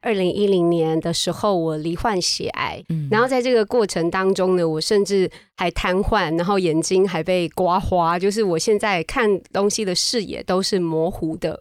二零一零年的时候，我罹患血癌，然后在这个过程当中呢，我甚至还瘫痪，然后眼睛还被刮花，就是我现在看东西的视野都是模糊的。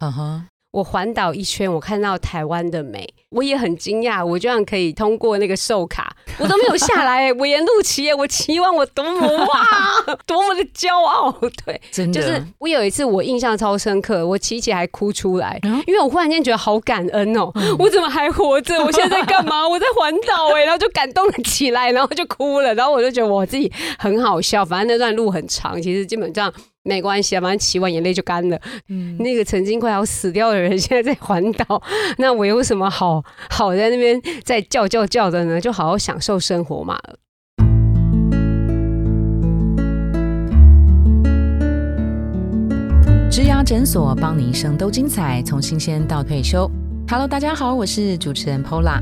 我环岛一圈，我看到台湾的美，我也很惊讶。我居然可以通过那个售卡，我都没有下来。我沿路骑，我骑完我多么哇，多么的骄傲。对，真的，就是我有一次我印象超深刻，我骑起还哭出来，因为我忽然间觉得好感恩哦，我怎么还活着？我现在在干嘛？我在环岛哎，然后就感动了起来，然后就哭了，然后我就觉得我自己很好笑。反正那段路很长，其实基本上。没关系啊，反正骑完眼泪就干了。嗯，那个曾经快要死掉的人，现在在环岛，那我有什么好好在那边再叫叫叫的呢？就好好享受生活嘛。植牙诊所，帮你一生都精彩，从新鲜到退休。Hello，大家好，我是主持人 Pola。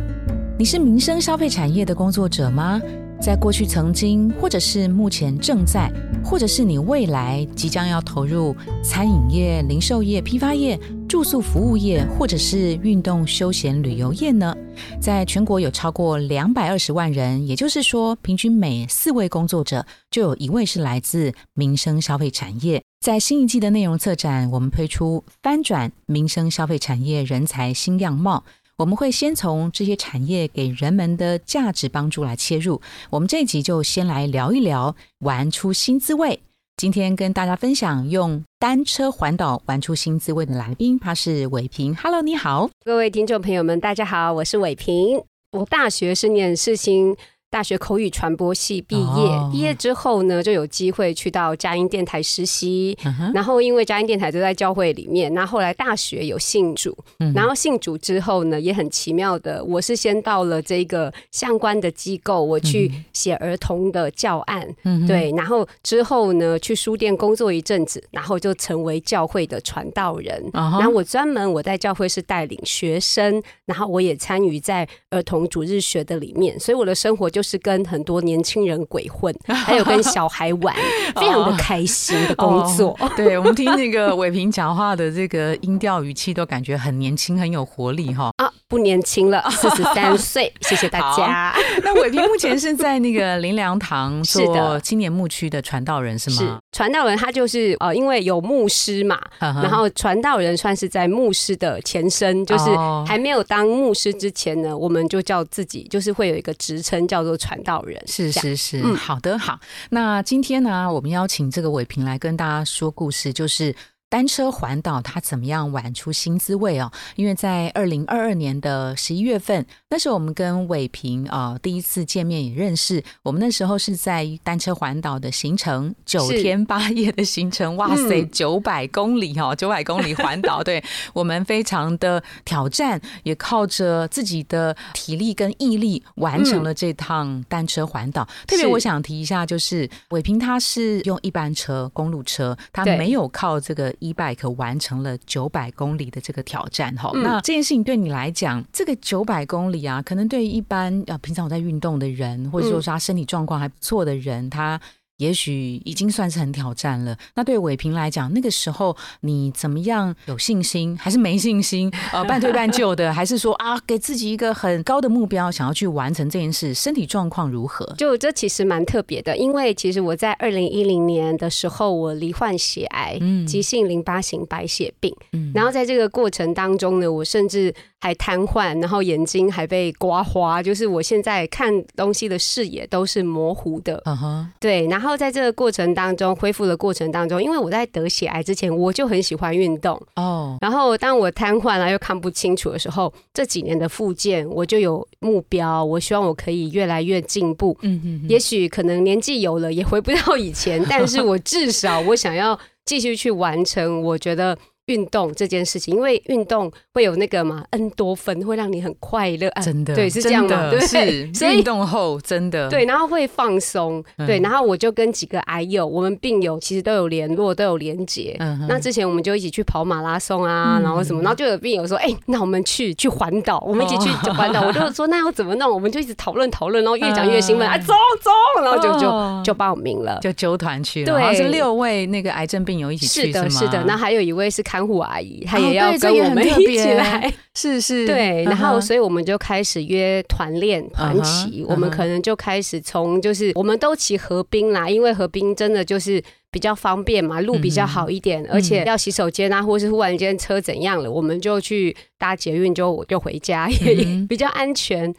你是民生消费产业的工作者吗？在过去曾经，或者是目前正在，或者是你未来即将要投入餐饮业、零售业、批发业、住宿服务业，或者是运动休闲旅游业呢？在全国有超过两百二十万人，也就是说，平均每四位工作者就有一位是来自民生消费产业。在新一季的内容策展，我们推出翻转民生消费产业人才新样貌。我们会先从这些产业给人们的价值帮助来切入。我们这一集就先来聊一聊玩出新滋味。今天跟大家分享用单车环岛玩出新滋味的来宾，他是伟平。Hello，你好，各位听众朋友们，大家好，我是伟平。我大学是念世新。大学口语传播系毕业，毕业之后呢，就有机会去到佳音电台实习。然后因为佳音电台就在教会里面，那后来大学有信主，然后信主之后呢，也很奇妙的，我是先到了这个相关的机构，我去写儿童的教案，嗯对，然后之后呢，去书店工作一阵子，然后就成为教会的传道人。然后我专门我在教会是带领学生，然后我也参与在儿童主日学的里面，所以我的生活就。是跟很多年轻人鬼混，还有跟小孩玩，非常的开心的工作。对我们听那个伟平讲话的这个音调语气，都感觉很年轻，很有活力哈。啊，不年轻了，四十三岁。谢谢大家。那伟平目前是在那个林良堂做青年牧区的传道人是吗？是传道人，他就是呃，因为有牧师嘛，然后传道人算是在牧师的前身，就是还没有当牧师之前呢，我们就叫自己，就是会有一个职称叫做。传道人是是是，好的好。那今天呢，我们邀请这个伟平来跟大家说故事，就是单车环岛，它怎么样玩出新滋味哦？因为在二零二二年的十一月份。那时候我们跟伟平啊第一次见面也认识，我们那时候是在单车环岛的行程，九天八夜的行程，哇塞，九百公里哦，九百公里环岛，对我们非常的挑战，也靠着自己的体力跟毅力完成了这趟单车环岛。特别我想提一下，就是伟平他是用一般车公路车，他没有靠这个 e bike 完成了九百公里的这个挑战哈。那这件事情对你来讲，这个九百公里。啊，可能对于一般呃平常我在运动的人，或者说是他身体状况还不错的人，他。也许已经算是很挑战了。那对伟平来讲，那个时候你怎么样？有信心还是没信心？呃，半推半就的，还是说啊，给自己一个很高的目标，想要去完成这件事？身体状况如何？就这其实蛮特别的，因为其实我在二零一零年的时候，我罹患血癌，急性淋巴型白血病。嗯，然后在这个过程当中呢，我甚至还瘫痪，然后眼睛还被刮花，就是我现在看东西的视野都是模糊的。嗯哼，对，然后。在这个过程当中，恢复的过程当中，因为我在得血癌之前，我就很喜欢运动哦。然后当我瘫痪了又看不清楚的时候，这几年的复健，我就有目标，我希望我可以越来越进步。嗯嗯，也许可能年纪有了也回不到以前，但是我至少我想要继续去完成，我觉得。运动这件事情，因为运动会有那个嘛恩多芬会让你很快乐，真的，对，是这样的，对，是。所以运动后真的对，然后会放松，对，然后我就跟几个癌友，我们病友其实都有联络，都有连结。那之前我们就一起去跑马拉松啊，然后什么，然后就有病友说，哎，那我们去去环岛，我们一起去环岛。我就说那要怎么弄？我们就一直讨论讨论，然后越讲越兴奋，啊，走走，然后就就就报名了，就纠团去了。对，是六位那个癌症病友一起去，是的，是的。那还有一位是。看护阿姨，她也要跟我们一起来，是是，对。然后，所以我们就开始约团练团骑，我们可能就开始从就是我们都骑河滨啦，因为河滨真的就是比较方便嘛，路比较好一点，而且要洗手间啊，或是忽然间车怎样了，我们就去搭捷运就就回家，也比较安全。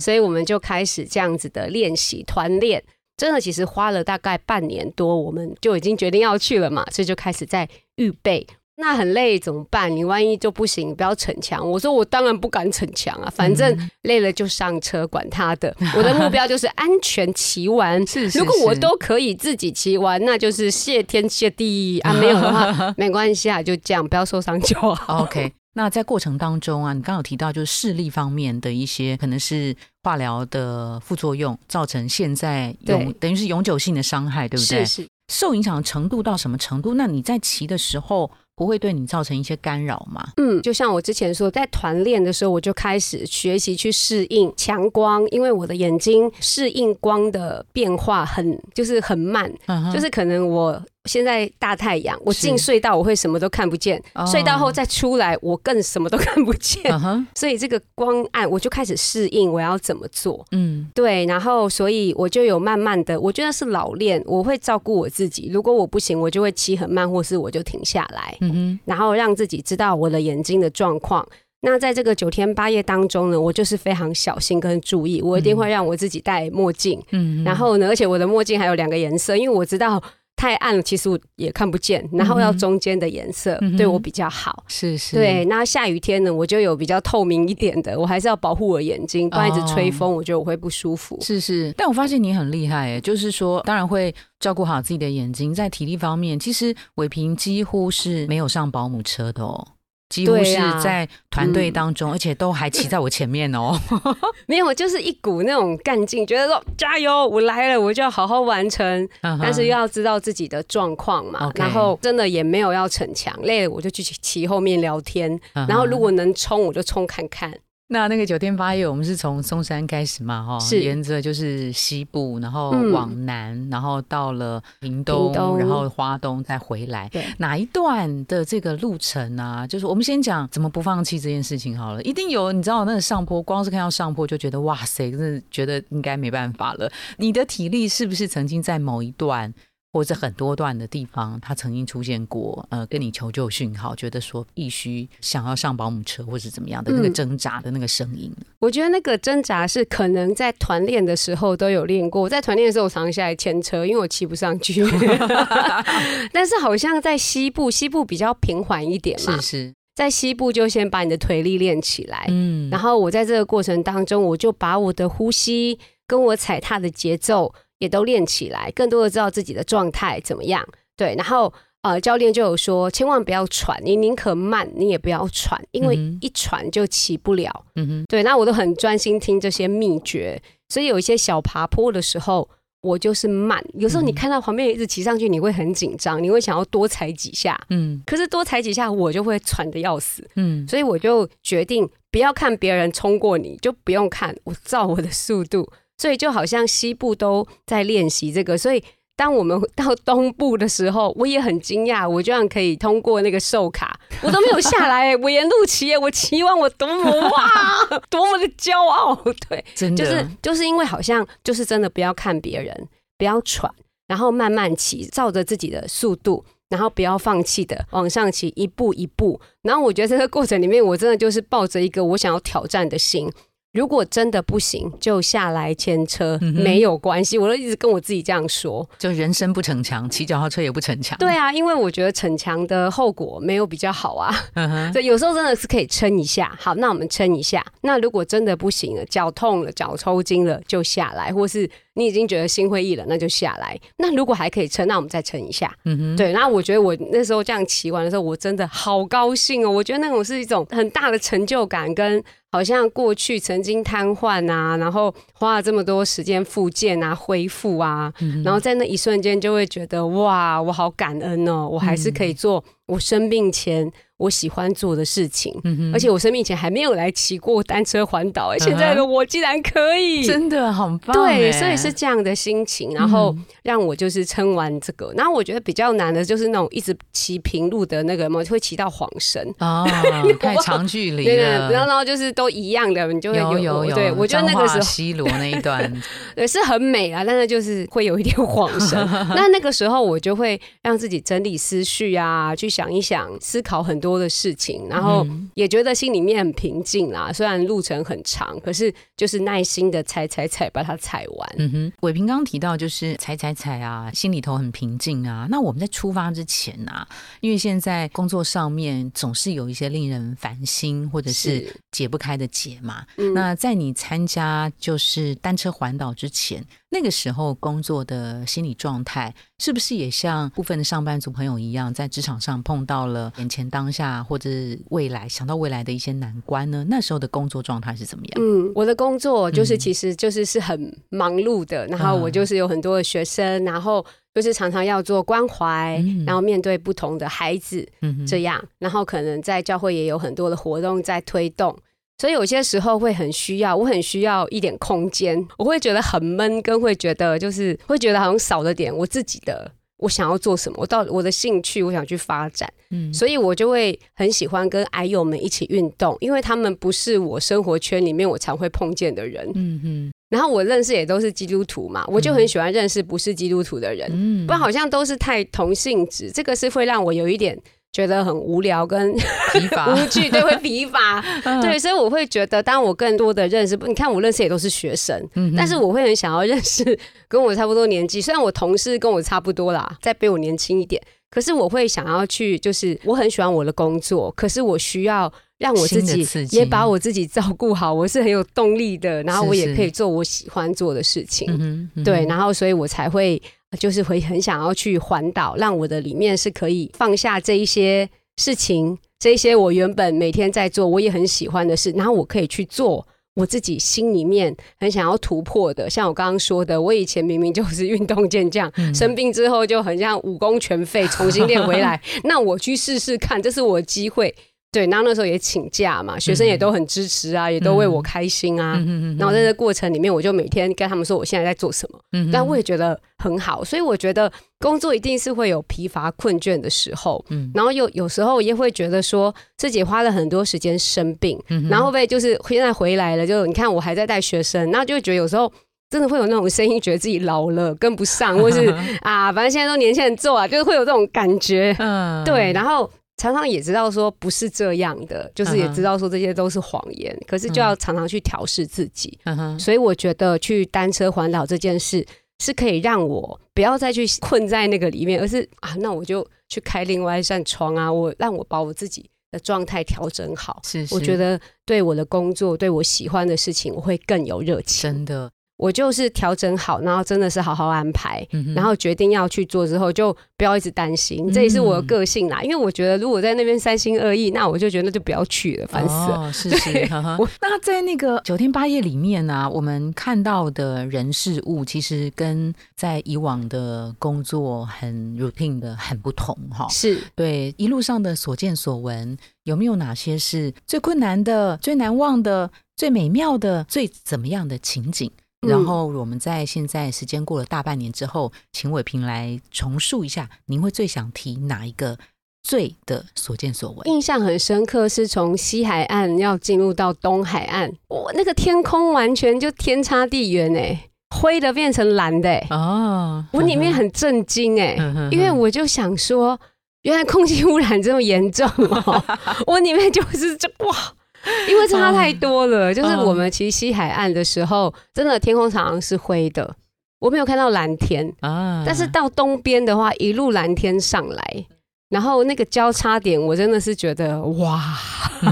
所以我们就开始这样子的练习团练。真的，其实花了大概半年多，我们就已经决定要去了嘛，所以就开始在预备。那很累怎么办？你万一就不行，不要逞强。我说我当然不敢逞强啊，反正累了就上车，管他的。我的目标就是安全骑完。是，如果我都可以自己骑完，那就是谢天谢地啊。没有的话，没关系啊，就这样，不要受伤就好。OK。那在过程当中啊，你刚刚有提到就是视力方面的一些，可能是化疗的副作用，造成现在永等于是永久性的伤害，对不对？是是。受影响程度到什么程度？那你在骑的时候不会对你造成一些干扰吗？嗯，就像我之前说，在团练的时候，我就开始学习去适应强光，因为我的眼睛适应光的变化很就是很慢，就是可能我。现在大太阳，我进隧道我会什么都看不见，隧道后再出来我更什么都看不见，所以这个光暗我就开始适应我要怎么做，嗯，对，然后所以我就有慢慢的，我觉得是老练，我会照顾我自己，如果我不行，我就会骑很慢，或是我就停下来，嗯哼，然后让自己知道我的眼睛的状况。那在这个九天八夜当中呢，我就是非常小心跟注意，我一定会让我自己戴墨镜，嗯，然后呢，而且我的墨镜还有两个颜色，因为我知道。太暗了，其实我也看不见。然后要中间的颜色对我比较好。是是。对，那下雨天呢，我就有比较透明一点的。我还是要保护我眼睛，不然一直吹风，我觉得我会不舒服。是是。但我发现你很厉害，哎，就是说，当然会照顾好自己的眼睛，在体力方面，其实伟平几乎是没有上保姆车的哦。几乎是在团队当中，而且都还骑在我前面哦。没有，就是一股那种干劲，觉得说加油，我来了，我就要好好完成。但是又要知道自己的状况嘛，然后真的也没有要逞强，累了我就去骑后面聊天，然后如果能冲，我就冲看看。那那个九天八夜，我们是从松山开始嘛，哈，沿着就是西部，然后往南，然后到了屏东，然后花东再回来。对，哪一段的这个路程啊？就是我们先讲怎么不放弃这件事情好了。一定有，你知道那个上坡，光是看到上坡就觉得哇塞，真的觉得应该没办法了。你的体力是不是曾经在某一段？或者很多段的地方，他曾经出现过，呃，跟你求救讯号，觉得说必须想要上保姆车，或者怎么样的那个挣扎的那个声音。我觉得那个挣扎是可能在团练的时候都有练过。我在团练的时候，我常常下来牵车，因为我骑不上去。但是好像在西部，西部比较平缓一点嘛。是是，在西部就先把你的腿力练起来。嗯，然后我在这个过程当中，我就把我的呼吸跟我踩踏的节奏。也都练起来，更多的知道自己的状态怎么样。对，然后呃，教练就有说，千万不要喘，你宁可慢，你也不要喘，因为一喘就起不了。嗯哼，对，那我都很专心听这些秘诀，所以有一些小爬坡的时候，我就是慢。有时候你看到旁边一直骑上去，你会很紧张，你会想要多踩几下。嗯，可是多踩几下，我就会喘的要死。嗯，所以我就决定不要看别人冲过你，就不用看，我照我的速度。所以就好像西部都在练习这个，所以当我们到东部的时候，我也很惊讶，我居然可以通过那个售卡，我都没有下来，我沿路骑，我骑完我多么哇，多么的骄傲，对，真的。就是就是因为好像就是真的不要看别人，不要喘，然后慢慢骑，照着自己的速度，然后不要放弃的往上骑，一步一步，然后我觉得这个过程里面，我真的就是抱着一个我想要挑战的心。如果真的不行，就下来牵车，没有关系。我都一直跟我自己这样说，就人生不逞强，骑脚踏车也不逞强。对啊，因为我觉得逞强的后果没有比较好啊。所以有时候真的是可以撑一下。好，那我们撑一下。那如果真的不行了，脚痛了，脚抽筋了，就下来，或是。你已经觉得心灰意冷，那就下来。那如果还可以撑，那我们再撑一下。嗯哼，对。那我觉得我那时候这样骑完的时候，我真的好高兴哦。我觉得那种是一种很大的成就感，跟好像过去曾经瘫痪啊，然后花了这么多时间复健啊、恢复啊，然后在那一瞬间就会觉得哇，我好感恩哦，我还是可以做我生病前。我喜欢做的事情，而且我生病前还没有来骑过单车环岛，哎，现在的我竟然可以，真的很棒。对，所以是这样的心情，然后让我就是撑完这个。然后我觉得比较难的就是那种一直骑平路的那个嘛，会骑到晃神啊，太长距离了。然后就是都一样的，你就会有有有。对，我觉得那个时候西罗那一段，对，是很美啊，但是就是会有一点晃神。那那个时候我就会让自己整理思绪啊，去想一想，思考很多。的事情，然后也觉得心里面很平静啦。虽然路程很长，可是就是耐心的踩踩踩，把它踩完。嗯哼，伟平刚刚提到就是踩踩踩啊，心里头很平静啊。那我们在出发之前啊，因为现在工作上面总是有一些令人烦心或者是解不开的结嘛。那在你参加就是单车环岛之前。那个时候工作的心理状态，是不是也像部分的上班族朋友一样，在职场上碰到了眼前当下或者未来想到未来的一些难关呢？那时候的工作状态是怎么样？嗯，我的工作就是其实就是是很忙碌的，然后我就是有很多的学生，然后就是常常要做关怀，然后面对不同的孩子，这样，然后可能在教会也有很多的活动在推动。所以有些时候会很需要，我很需要一点空间，我会觉得很闷，跟会觉得就是会觉得好像少了点我自己的，我想要做什么，我到我的兴趣，我想去发展，嗯，所以我就会很喜欢跟矮友们一起运动，因为他们不是我生活圈里面我常会碰见的人，嗯嗯，然后我认识也都是基督徒嘛，我就很喜欢认识不是基督徒的人，嗯，不然好像都是太同性质，这个是会让我有一点。觉得很无聊跟疲乏。无趣，对，会疲乏，对，所以我会觉得，当我更多的认识，你看我认识也都是学生，但是我会很想要认识跟我差不多年纪，虽然我同事跟我差不多啦，再比我年轻一点，可是我会想要去，就是我很喜欢我的工作，可是我需要让我自己也把我自己照顾好，我是很有动力的，然后我也可以做我喜欢做的事情，对，然后所以我才会。就是会很想要去环岛，让我的里面是可以放下这一些事情，这一些我原本每天在做，我也很喜欢的事，然后我可以去做我自己心里面很想要突破的。像我刚刚说的，我以前明明就 是运动健将，生病之后就很像武功全废，重新练回来。那我去试试看，这是我的机会。对，然后那时候也请假嘛，学生也都很支持啊，也都为我开心啊。然后在这过程里面，我就每天跟他们说我现在在做什么，但我也觉得很好。所以我觉得工作一定是会有疲乏困倦的时候，然后有有时候也会觉得说自己花了很多时间生病，然后被就是现在回来了，就你看我还在带学生，那就会觉得有时候真的会有那种声音，觉得自己老了跟不上，或是 啊，反正现在都年轻人做啊，就是会有这种感觉。嗯，对，然后。常常也知道说不是这样的，就是也知道说这些都是谎言，可是就要常常去调试自己。所以我觉得去单车环岛这件事是可以让我不要再去困在那个里面，而是啊，那我就去开另外一扇窗啊，我让我把我自己的状态调整好。是，我觉得对我的工作，对我喜欢的事情，我会更有热情。真的。我就是调整好，然后真的是好好安排，然后决定要去做之后，就不要一直担心。这也是我的个性啦，因为我觉得如果在那边三心二意，那我就觉得那就不要去了，烦死了。是是，那在那个九天八夜里面呢，我们看到的人事物，其实跟在以往的工作很 routine 的很不同哈。是对一路上的所见所闻，有没有哪些是最困难的、最难忘的、最美妙的、最怎么样的情景？然后我们在现在时间过了大半年之后，请伟平来重述一下，您会最想提哪一个最的所见所闻？印象很深刻，是从西海岸要进入到东海岸，我那个天空完全就天差地远哎，灰的变成蓝的哎，哦，我里面很震惊哎，因为我就想说，原来空气污染这么严重哦，我里面就是这哇。因为差太多了，就是我们其实西海岸的时候，真的天空常常是灰的，我没有看到蓝天啊。但是到东边的话，一路蓝天上来，然后那个交叉点，我真的是觉得哇，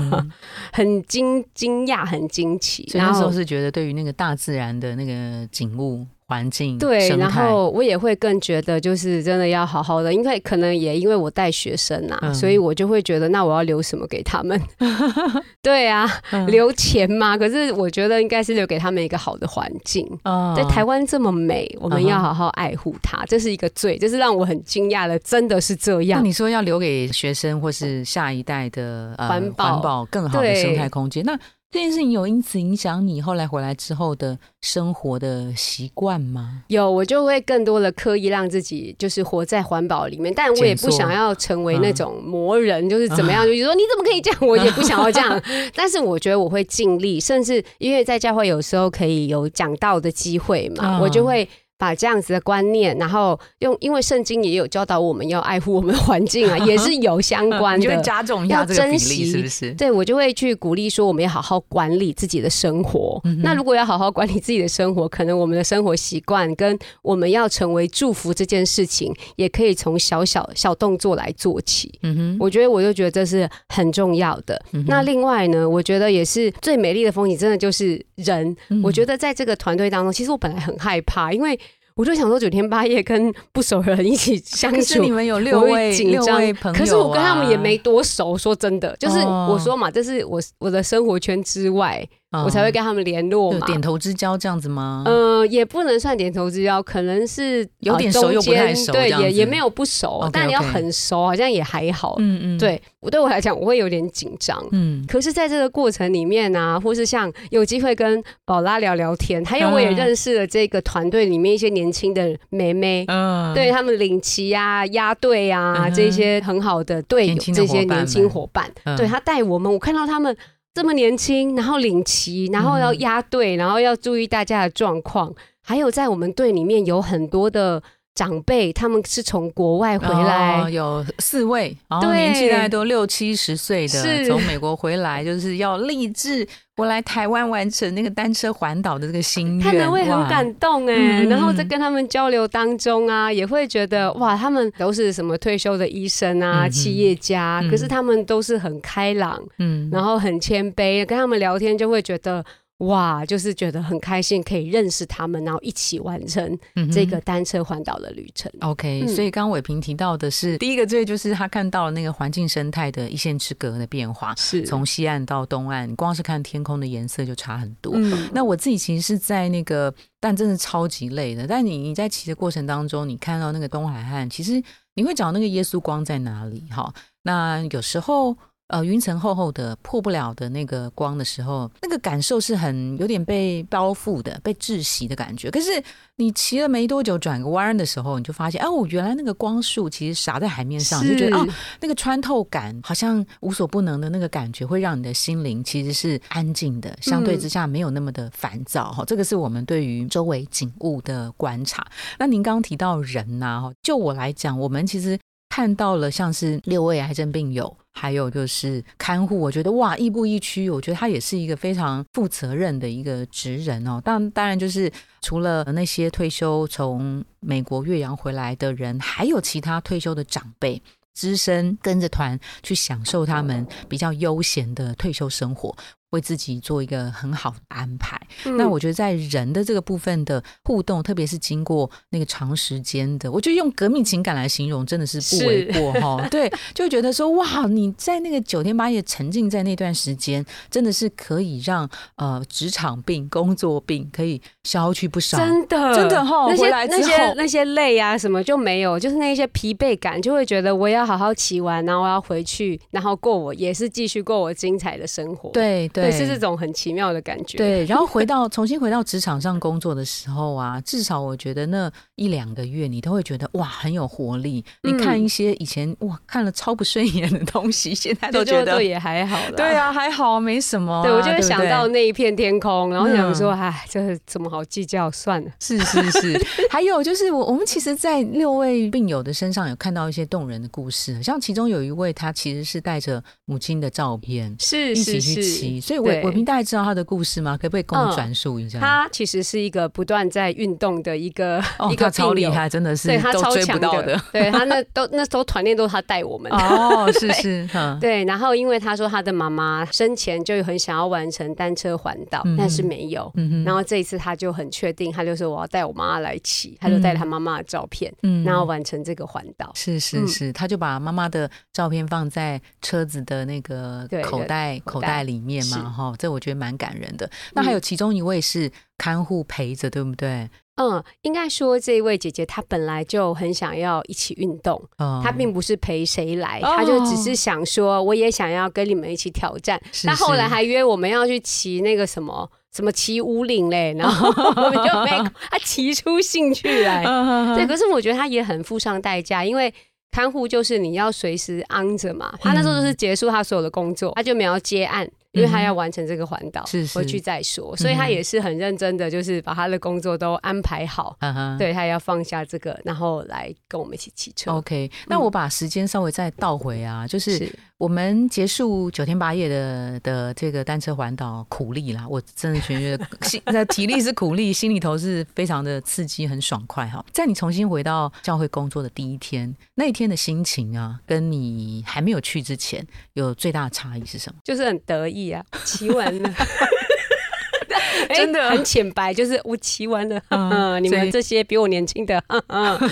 很惊惊讶，很惊奇。所以那时候是觉得对于那个大自然的那个景物。环境，对，然后我也会更觉得，就是真的要好好的，因为可能也因为我带学生啊，所以我就会觉得，那我要留什么给他们？对啊，留钱嘛。可是我觉得应该是留给他们一个好的环境。在台湾这么美，我们要好好爱护它，这是一个罪，这是让我很惊讶的，真的是这样。那你说要留给学生或是下一代的环保、环保更好的生态空间，那？这件事情有因此影响你后来回来之后的生活的习惯吗？有，我就会更多的刻意让自己就是活在环保里面，但我也不想要成为那种魔人，就是怎么样，就是说你怎么可以这样？我也不想要这样。但是我觉得我会尽力，甚至因为在教会有时候可以有讲道的机会嘛，我就会。把这样子的观念，然后用，因为圣经也有教导我们要爱护我们的环境啊，也是有相关的，就加重要珍惜，是不是？对我就会去鼓励说，我们要好好管理自己的生活。那如果要好好管理自己的生活，可能我们的生活习惯跟我们要成为祝福这件事情，也可以从小小小动作来做起。嗯哼，我觉得我就觉得这是很重要的。那另外呢，我觉得也是最美丽的风景，真的就是人。我觉得在这个团队当中，其实我本来很害怕，因为。我就想说九天八夜跟不熟人一起相处，你们有六位紧张朋友，可是我跟他们也没多熟。说真的，就是我说嘛，这是我我的生活圈之外。我才会跟他们联络嘛，点头之交这样子吗？呃，也不能算点头之交，可能是有点熟又不太熟，对，也也没有不熟，但你要很熟，好像也还好。嗯嗯，对我对我来讲，我会有点紧张。嗯，可是在这个过程里面啊，或是像有机会跟宝拉聊聊天，还有我也认识了这个团队里面一些年轻的妹妹，嗯，对他们领旗啊、压队啊这些很好的队友，这些年轻伙伴，对他带我们，我看到他们。这么年轻，然后领旗，然后要压队，然后要注意大家的状况，还有在我们队里面有很多的长辈，他们是从国外回来，有四位，然后年纪大概都六七十岁的，从美国回来，就是要立志。我来台湾完成那个单车环岛的这个心愿，他们会很感动哎，然后在跟他们交流当中啊，也会觉得哇，他们都是什么退休的医生啊、企业家，可是他们都是很开朗，嗯，然后很谦卑，跟他们聊天就会觉得。哇，就是觉得很开心，可以认识他们，然后一起完成这个单车环岛的旅程。OK，所以刚刚伟平提到的是，第一个最就是他看到了那个环境生态的一线之隔的变化，是从西岸到东岸，光是看天空的颜色就差很多。那我自己其实是在那个，但真的超级累的。但你你在骑的过程当中，你看到那个东海岸，其实你会找那个耶稣光在哪里？哈，那有时候。呃，云层厚厚的，破不了的那个光的时候，那个感受是很有点被包覆的、被窒息的感觉。可是你骑了没多久，转个弯的时候，你就发现，哦，原来那个光束其实洒在海面上，就觉得哦，那个穿透感好像无所不能的那个感觉，会让你的心灵其实是安静的，相对之下没有那么的烦躁。哈，这个是我们对于周围景物的观察。那您刚刚提到人呐，就我来讲，我们其实看到了像是六位癌症病友。还有就是看护，我觉得哇，亦步亦趋，我觉得他也是一个非常负责任的一个职人哦。当当然就是除了那些退休从美国岳阳回来的人，还有其他退休的长辈，资深跟着团去享受他们比较悠闲的退休生活。为自己做一个很好的安排。那我觉得在人的这个部分的互动，特别是经过那个长时间的，我觉得用革命情感来形容，真的是不为过哈。对，就觉得说哇，你在那个九天八夜沉浸在那段时间，真的是可以让呃职场病、工作病可以消去不少。真的，真的哈。回来那些那些累啊什么就没有，就是那些疲惫感，就会觉得我要好好骑完，然后我要回去，然后过我也是继续过我精彩的生活。对对。对，是这种很奇妙的感觉。对，然后回到重新回到职场上工作的时候啊，至少我觉得那一两个月，你都会觉得哇很有活力。你看一些以前哇看了超不顺眼的东西，现在都觉得也还好了。对啊，还好，没什么。对我就会想到那一片天空，然后想说，哎，这怎么好计较？算了。是是是。还有就是我我们其实，在六位病友的身上有看到一些动人的故事，像其中有一位，他其实是带着母亲的照片，是是是。所以伟伟平大概知道他的故事吗？可不可以跟我们转述一下？他其实是一个不断在运动的一个一个超厉害，真的是对他超强的。对他那都那时候团练都是他带我们哦，是是，对。然后因为他说他的妈妈生前就很想要完成单车环岛，但是没有。然后这一次他就很确定，他就说我要带我妈妈来骑，他就带他妈妈的照片，嗯然后完成这个环岛。是是是，他就把妈妈的照片放在车子的那个口袋口袋里面嘛，哈，这我觉得蛮感人的。那还有其中一位是看护陪着，对不对？嗯，应该说这一位姐姐她本来就很想要一起运动，她并不是陪谁来，她就只是想说我也想要跟你们一起挑战。那后来还约我们要去骑那个什么什么骑五岭嘞，然后我们就没她骑出兴趣来。对，可是我觉得她也很付上代价，因为。看护就是你要随时昂着嘛，他那时候就是结束他所有的工作，他就没有接案，因为他要完成这个环岛，回去再说，所以他也是很认真的，就是把他的工作都安排好，对他要放下这个，然后来跟我们一起骑车。OK，那我把时间稍微再倒回啊，就是。我们结束九天八夜的的这个单车环岛苦力啦，我真的觉得心那体力是苦力，心里头是非常的刺激，很爽快哈。在你重新回到教会工作的第一天，那一天的心情啊，跟你还没有去之前有最大的差异是什么？就是很得意啊，骑完了。真的很浅白，就是我骑完了，嗯，你们这些比我年轻的，嗯，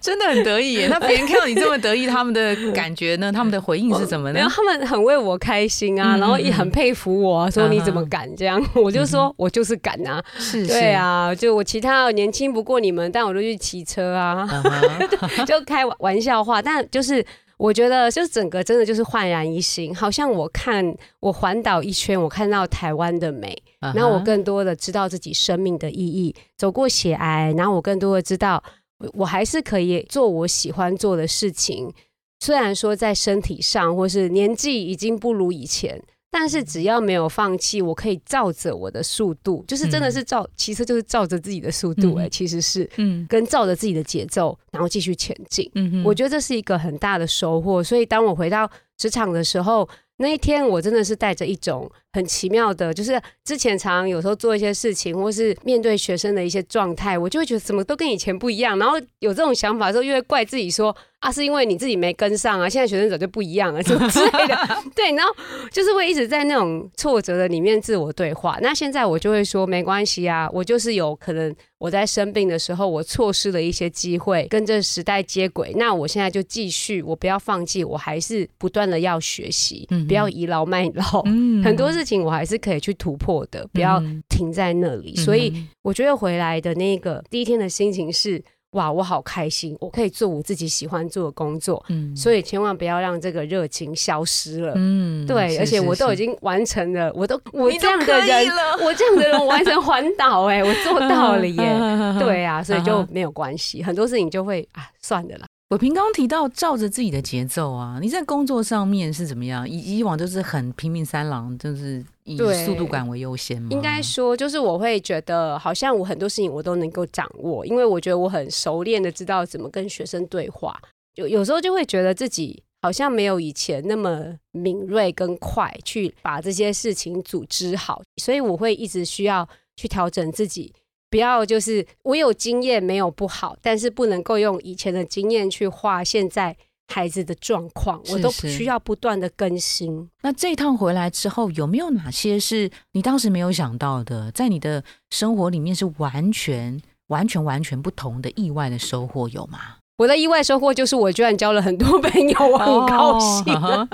真的很得意。那别人看到你这么得意，他们的感觉呢？他们的回应是怎么呢？他们很为我开心啊，然后也很佩服我，说你怎么敢这样？我就说我就是敢啊，是，对啊，就我其他年轻不过你们，但我都去骑车啊，就开玩笑话，但就是。我觉得就整个真的就是焕然一新，好像我看我环岛一圈，我看到台湾的美，然后我更多的知道自己生命的意义。走过血癌，然后我更多的知道，我还是可以做我喜欢做的事情。虽然说在身体上或是年纪已经不如以前。但是只要没有放弃，我可以照着我的速度，就是真的是照，其实就是照着自己的速度，哎，其实是，嗯，跟照着自己的节奏，然后继续前进。嗯我觉得这是一个很大的收获。所以当我回到职场的时候。那一天我真的是带着一种很奇妙的，就是之前常有时候做一些事情，或是面对学生的一些状态，我就会觉得怎么都跟以前不一样。然后有这种想法的时候，又会怪自己说啊，是因为你自己没跟上啊，现在学生早就不一样了，什 么之类的。对，然后就是会一直在那种挫折的里面自我对话。那现在我就会说没关系啊，我就是有可能。我在生病的时候，我错失了一些机会，跟这时代接轨。那我现在就继续，我不要放弃，我还是不断的要学习，不要倚老卖老。很多事情我还是可以去突破的，不要停在那里。所以我觉得回来的那个第一天的心情是。哇，我好开心，我可以做我自己喜欢做的工作，嗯，所以千万不要让这个热情消失了，嗯，对，而且我都已经完成了，我都我这样的人，我这样的人完成环岛，哎，我做到了耶，对啊，所以就没有关系，很多事情就会啊，算了啦。我平刚提到照着自己的节奏啊，你在工作上面是怎么样？以以往都是很拼命三郎，就是以速度感为优先吗？应该说，就是我会觉得好像我很多事情我都能够掌握，因为我觉得我很熟练的知道怎么跟学生对话。有有时候就会觉得自己好像没有以前那么敏锐跟快去把这些事情组织好，所以我会一直需要去调整自己。不要就是我有经验没有不好，但是不能够用以前的经验去画现在孩子的状况，我都需要不断的更新。那这一趟回来之后，有没有哪些是你当时没有想到的，在你的生活里面是完全、完全、完全不同的意外的收获有吗？我的意外收获就是，我居然交了很多 朋友，我很高兴。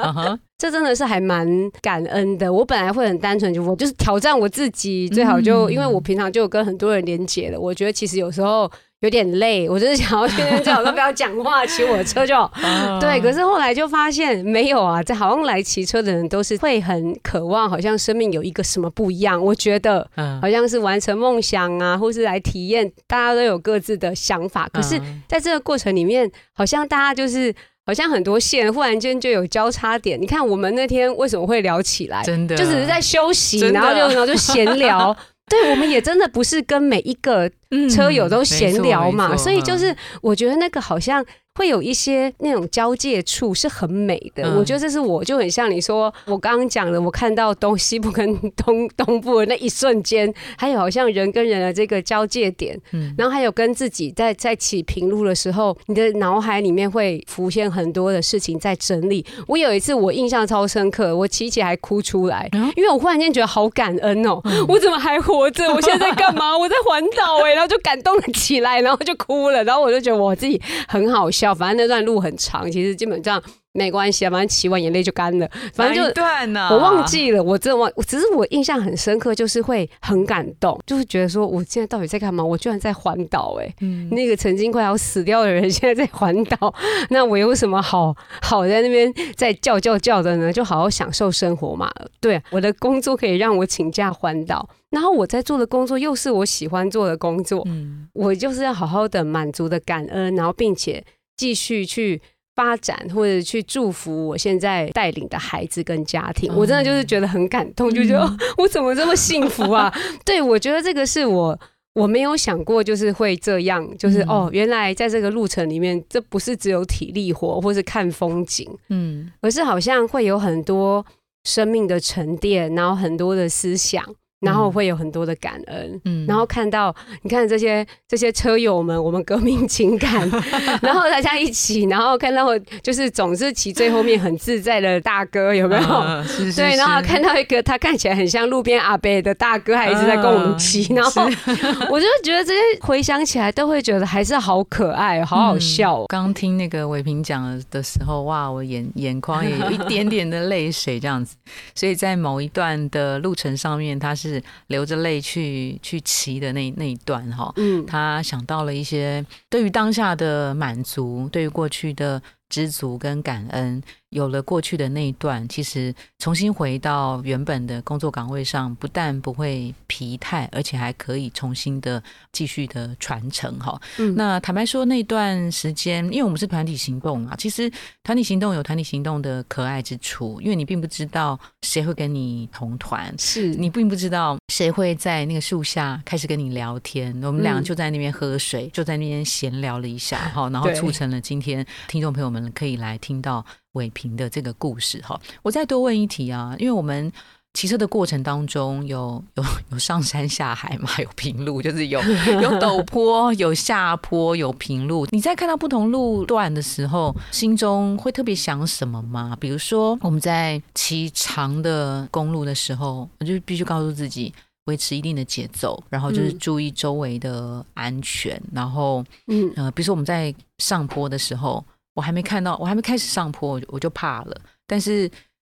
这真的是还蛮感恩的。我本来会很单纯，就我就是挑战我自己，最好就因为我平常就跟很多人连接了。我觉得其实有时候。有点累，我就是想要天天最好都不要讲话，骑我的车就 好。对，可是后来就发现没有啊，这好像来骑车的人都是会很渴望，好像生命有一个什么不一样。我觉得，好像是完成梦想啊，或是来体验，大家都有各自的想法。可是在这个过程里面，好像大家就是好像很多线忽然间就有交叉点。你看我们那天为什么会聊起来？真的，就只是在休息，然后就然后就闲聊。对，我们也真的不是跟每一个车友都闲聊嘛，所以就是我觉得那个好像会有一些那种交界处是很美的。我觉得这是我就很像你说，我刚刚讲的，我看到东西部跟东东部的那一瞬间，还有好像人跟人的这个交界点，嗯，然后还有跟自己在在起平路的时候，你的脑海里面会浮现很多的事情在整理。我有一次我印象超深刻，我骑起还哭出来，因为我忽然间觉得好感恩哦，我怎么还活着？我现在在干嘛？我在环岛哎，然后就感动了起来，然后就哭了，然后我就觉得我自己很好笑。反正那段路很长，其实基本上。没关系啊，反正骑完眼泪就干了。反正就我忘记了，我真的忘。只是我印象很深刻，就是会很感动，就是觉得说，我现在到底在干嘛？我居然在环岛哎！那个曾经快要死掉的人，现在在环岛，那我有什么好好在那边在叫叫叫的呢？就好好享受生活嘛。对，我的工作可以让我请假环岛，然后我在做的工作又是我喜欢做的工作，嗯，我就是要好好的满足的感恩，然后并且继续去。发展或者去祝福我现在带领的孩子跟家庭，我真的就是觉得很感动，就觉得 我怎么这么幸福啊？对我觉得这个是我我没有想过，就是会这样，就是哦，原来在这个路程里面，这不是只有体力活或是看风景，嗯，而是好像会有很多生命的沉淀，然后很多的思想。然后会有很多的感恩，嗯，然后看到你看这些这些车友们，我们革命情感，然后大家一起，然后看到就是总是骑最后面很自在的大哥，有没有？对，然后看到一个他看起来很像路边阿伯的大哥，还一直在跟我们骑，然后 我就觉得这些回想起来都会觉得还是好可爱，好好笑。刚听那个伟平讲的时候，哇，我眼眼眶也有一点点的泪水这样子，所以在某一段的路程上面，他是。流着泪去去骑的那那一段哈，嗯，他想到了一些对于当下的满足，对于过去的知足跟感恩。有了过去的那一段，其实重新回到原本的工作岗位上，不但不会疲态，而且还可以重新的继续的传承哈。那坦白说，那段时间，因为我们是团体行动啊，其实团体行动有团体行动的可爱之处，因为你并不知道谁会跟你同团，是你并不知道谁会在那个树下开始跟你聊天。我们俩就在那边喝水，就在那边闲聊了一下 哈，然后促成了今天听众朋友们可以来听到。伟平的这个故事哈，我再多问一题啊，因为我们骑车的过程当中有有有上山下海嘛，有平路，就是有有陡坡，有下坡，有平路。你在看到不同路段的时候，心中会特别想什么吗？比如说我们在骑长的公路的时候，我就必须告诉自己维持一定的节奏，然后就是注意周围的安全，然后嗯呃，比如说我们在上坡的时候。我还没看到，我还没开始上坡，我就怕了。但是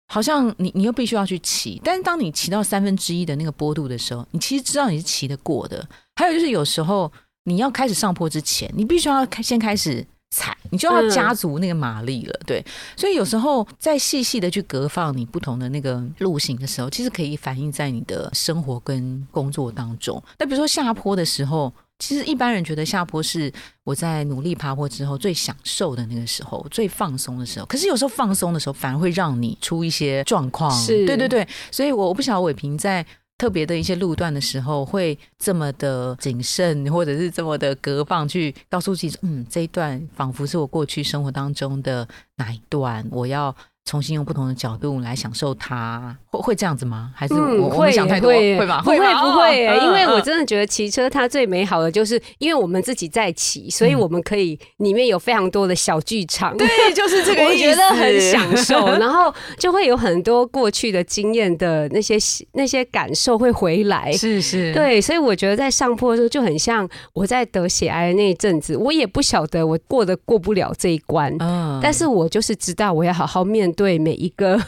好像你你又必须要去骑，但是当你骑到三分之一的那个坡度的时候，你其实知道你是骑得过的。还有就是有时候你要开始上坡之前，你必须要开先开始踩，你就要加足那个马力了。对，所以有时候在细细的去隔放你不同的那个路型的时候，其实可以反映在你的生活跟工作当中。那比如说下坡的时候。其实一般人觉得下坡是我在努力爬坡之后最享受的那个时候，最放松的时候。可是有时候放松的时候，反而会让你出一些状况。是，对对对。所以我我不晓得伟平在特别的一些路段的时候，会这么的谨慎，或者是这么的隔放，去告诉自己，嗯，这一段仿佛是我过去生活当中的哪一段，我要。重新用不同的角度来享受它，会会这样子吗？还是我会想太多？会吧？不会不会，因为我真的觉得骑车它最美好的就是，因为我们自己在骑，所以我们可以里面有非常多的小剧场。对，就是这个 我觉得很享受，然后就会有很多过去的经验的那些那些感受会回来。是是，对，所以我觉得在上坡的时候就很像我在得血癌的那一阵子，我也不晓得我过得过不了这一关，嗯，但是我就是知道我要好好面。对每一个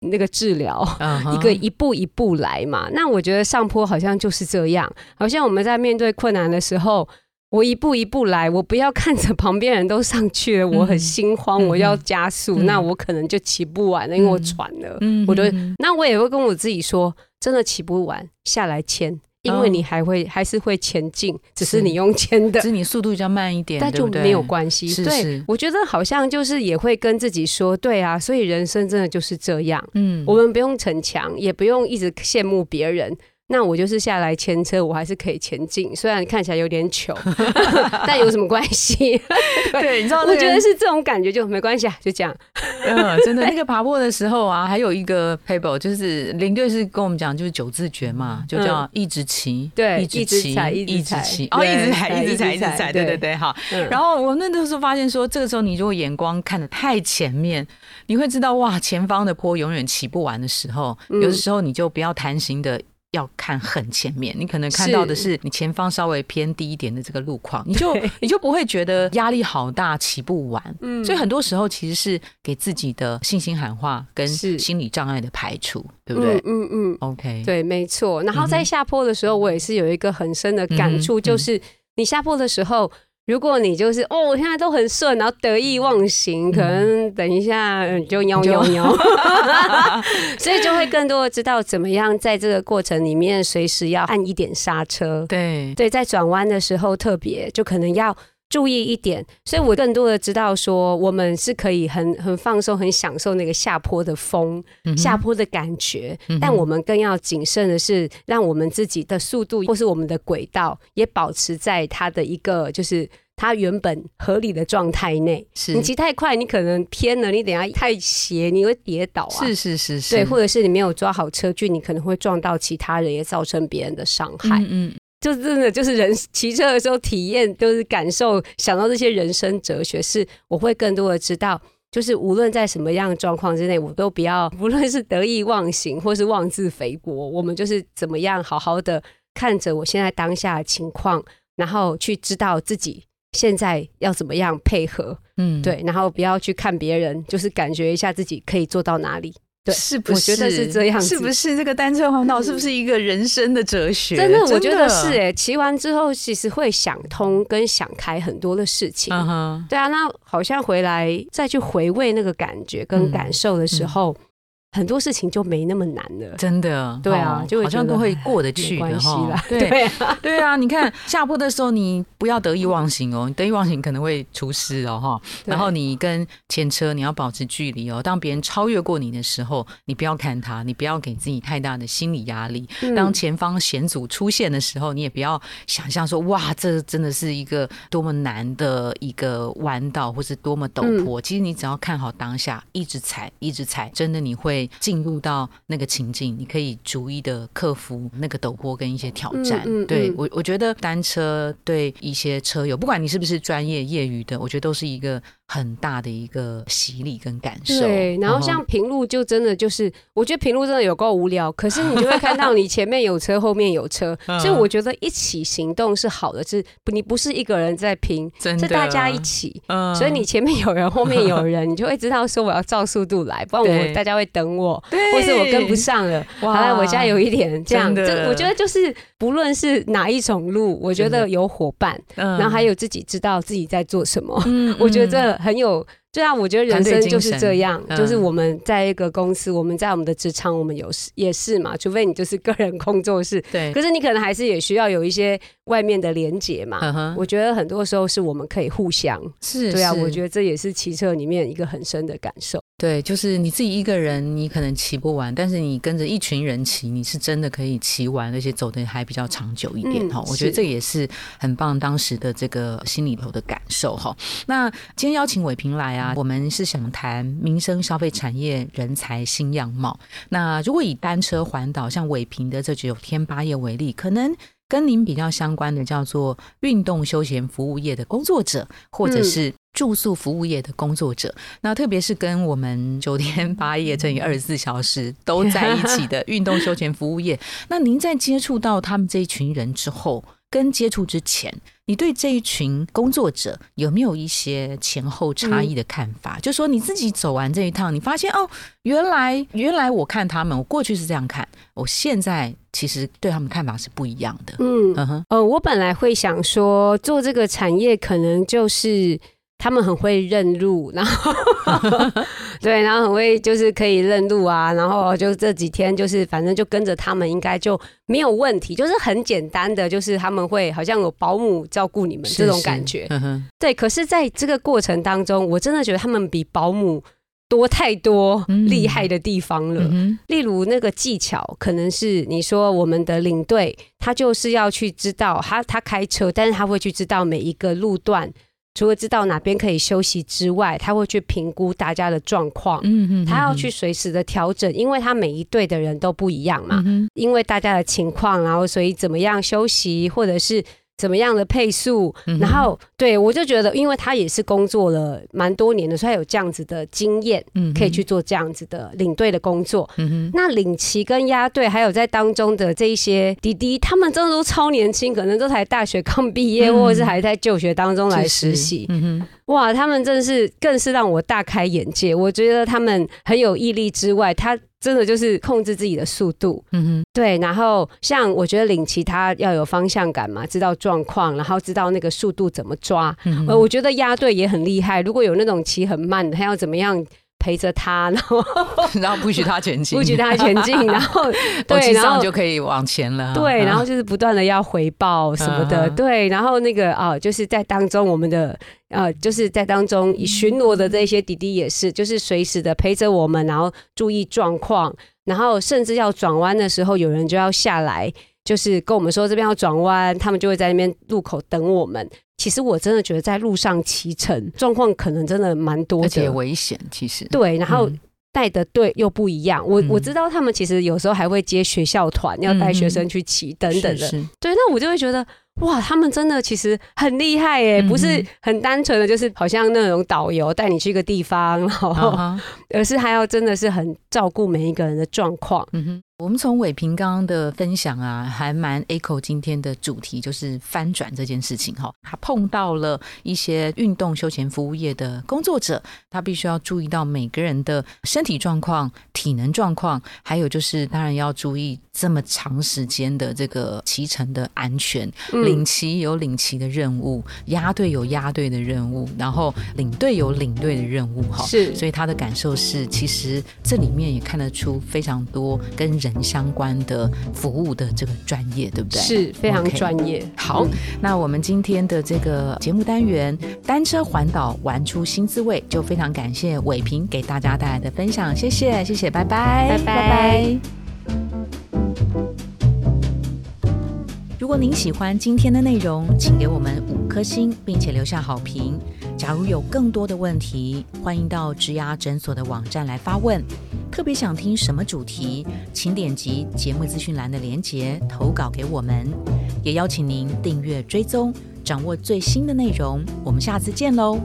那个治疗，一个一步一步来嘛。那我觉得上坡好像就是这样，好像我们在面对困难的时候，我一步一步来，我不要看着旁边人都上去了，我很心慌，我要加速，那我可能就骑不完了，因为我喘了。我的那我也会跟我自己说，真的骑不完，下来牵。因为你还会还是会前进，只是你用牵的，只是你速度比较慢一点，但就没有关系。对，我觉得好像就是也会跟自己说，对啊，所以人生真的就是这样。嗯，我们不用逞强，也不用一直羡慕别人。那我就是下来牵车，我还是可以前进，虽然看起来有点糗，但有什么关系？对，你知道，我觉得是这种感觉就没关系啊，就这样。嗯，真的，那个爬坡的时候啊，还有一个 paper，就是林队是跟我们讲，就是九字诀嘛，就叫一直骑，对，一直骑，一直骑，哦，一直踩，一直踩，一直踩，对对对，好。然后我那时候发现说，这个时候你如果眼光看的太前面，你会知道哇，前方的坡永远骑不完的时候，有的时候你就不要贪心的。要看很前面，你可能看到的是你前方稍微偏低一点的这个路况，你就你就不会觉得压力好大，骑不完。嗯，所以很多时候其实是给自己的信心喊话跟心理障碍的排除，对不对？嗯嗯。OK，对，没错。然后在下坡的时候，我也是有一个很深的感触，就是你下坡的时候。如果你就是哦，我现在都很顺，然后得意忘形，可能等一下就喵喵喵，所以就会更多的知道怎么样在这个过程里面随时要按一点刹车。对对，在转弯的时候特别就可能要。注意一点，所以我更多的知道说，我们是可以很很放松、很享受那个下坡的风、下坡的感觉。但我们更要谨慎的是，让我们自己的速度或是我们的轨道也保持在它的一个就是它原本合理的状态内。是你骑太快，你可能偏了；你等下太斜，你会跌倒啊。是是是是，对，或者是你没有抓好车距，你可能会撞到其他人，也造成别人的伤害。嗯。就真的就是人骑车的时候体验，就是感受，想到这些人生哲学，是我会更多的知道，就是无论在什么样的状况之内，我都不要，无论是得意忘形或是妄自菲薄，我们就是怎么样好好的看着我现在当下的情况，然后去知道自己现在要怎么样配合，嗯，对，然后不要去看别人，就是感觉一下自己可以做到哪里。是不是？我觉得是这样，是不是这个单车环岛是不是一个人生的哲学？真的，我觉得是哎。骑完之后，其实会想通跟想开很多的事情。对啊，那好像回来再去回味那个感觉跟感受的时候。很多事情就没那么难了，真的。对啊，就好像都会过得去的哈。对 对啊，你看下坡的时候，你不要得意忘形哦，你得意忘形可能会出事哦哈。然后你跟前车你要保持距离哦，当别人超越过你的时候，你不要看他，你不要给自己太大的心理压力。当前方险阻出现的时候，你也不要想象说哇，这真的是一个多么难的一个弯道，或是多么陡坡。其实你只要看好当下，一直踩，一直踩，真的你会。进入到那个情境，你可以逐一的克服那个陡坡跟一些挑战。对我，我觉得单车对一些车友，不管你是不是专业业余的，我觉得都是一个。很大的一个洗礼跟感受。对，然后像平路就真的就是，我觉得平路真的有够无聊。可是你就会看到你前面有车，后面有车，所以我觉得一起行动是好的，是你不是一个人在拼，是大家一起。嗯，所以你前面有人，后面有人，你就会知道说我要照速度来，不然我大家会等我，或是我跟不上了。好了，我家有一点这样，这我觉得就是不论是哪一种路，我觉得有伙伴，然后还有自己知道自己在做什么。嗯，我觉得。很有，对啊，我觉得人生就是这样，就是我们在一个公司，我们在我们的职场，我们有也是嘛，除非你就是个人工作室，对，可是你可能还是也需要有一些外面的连接嘛。我觉得很多时候是我们可以互相，是对啊，我觉得这也是骑车里面一个很深的感受。对，就是你自己一个人，你可能骑不完，但是你跟着一群人骑，你是真的可以骑完，而且走的还比较长久一点哈。我觉得这也是很棒，当时的这个心里头的感受哈。那今天邀请伟平来啊，我们是想谈民生消费产业人才新样貌。那如果以单车环岛，像伟平的这九天八夜为例，可能跟您比较相关的叫做运动休闲服务业的工作者，或者是。住宿服务业的工作者，那特别是跟我们九天八夜乘以二十四小时都在一起的运动休闲服务业，那您在接触到他们这一群人之后，跟接触之前，你对这一群工作者有没有一些前后差异的看法？就说你自己走完这一趟，你发现哦，原来原来我看他们，我过去是这样看，我现在其实对他们看法是不一样的。嗯嗯哼，呃，我本来会想说，做这个产业可能就是。他们很会认路，然后对，然后很会就是可以认路啊，然后就这几天就是反正就跟着他们，应该就没有问题，就是很简单的，就是他们会好像有保姆照顾你们这种感觉，对。可是在这个过程当中，我真的觉得他们比保姆多太多厉害的地方了。例如那个技巧，可能是你说我们的领队，他就是要去知道他他开车，但是他会去知道每一个路段。除了知道哪边可以休息之外，他会去评估大家的状况。嗯嗯，他要去随时的调整，因为他每一队的人都不一样嘛。嗯因为大家的情况，然后所以怎么样休息，或者是。怎么样的配速？然后对我就觉得，因为他也是工作了蛮多年的，所以他有这样子的经验，可以去做这样子的领队的工作。那领骑跟压队，还有在当中的这一些滴滴，他们真的都超年轻，可能都才大学刚毕业，或者是还在就学当中来实习。哇，他们真是更是让我大开眼界。我觉得他们很有毅力之外，他。真的就是控制自己的速度，嗯哼，对。然后像我觉得领骑他要有方向感嘛，知道状况，然后知道那个速度怎么抓。呃，我觉得压队也很厉害。如果有那种骑很慢的，他要怎么样？陪着他，然后 然后不许他前进，不许他前进，然后 对，然后就可以往前了。对，然后就是不断的要回报什么的，对，然后那个啊，就是在当中我们的呃，就是在当中巡逻的这些弟弟也是，就是随时的陪着我们，然后注意状况，然后甚至要转弯的时候，有人就要下来，就是跟我们说这边要转弯，他们就会在那边路口等我们。其实我真的觉得在路上骑乘状况可能真的蛮多的，而且危险。其实对，然后带的队又不一样。我我知道他们其实有时候还会接学校团，要带学生去骑等等的。对，那我就会觉得哇，他们真的其实很厉害耶，不是很单纯的，就是好像那种导游带你去一个地方，然后 而是还要真的是很照顾每一个人的状况。我们从伟平刚刚的分享啊，还蛮 echo 今天的主题，就是翻转这件事情哈。他碰到了一些运动休闲服务业的工作者，他必须要注意到每个人的身体状况、体能状况，还有就是当然要注意这么长时间的这个骑乘的安全。领骑有领骑的任务，压队有压队的任务，然后领队有领队的任务哈。是，所以他的感受是，其实这里面也看得出非常多跟人。相关的服务的这个专业，对不对？是非常专业。好，那我们今天的这个节目单元“单车环岛玩出新滋味”，就非常感谢伟平给大家带来的分享，谢谢，谢谢，拜拜，拜拜。如果您喜欢今天的内容，请给我们五颗星，并且留下好评。假如有更多的问题，欢迎到植牙诊所的网站来发问。特别想听什么主题，请点击节目资讯栏的链接投稿给我们。也邀请您订阅追踪，掌握最新的内容。我们下次见喽！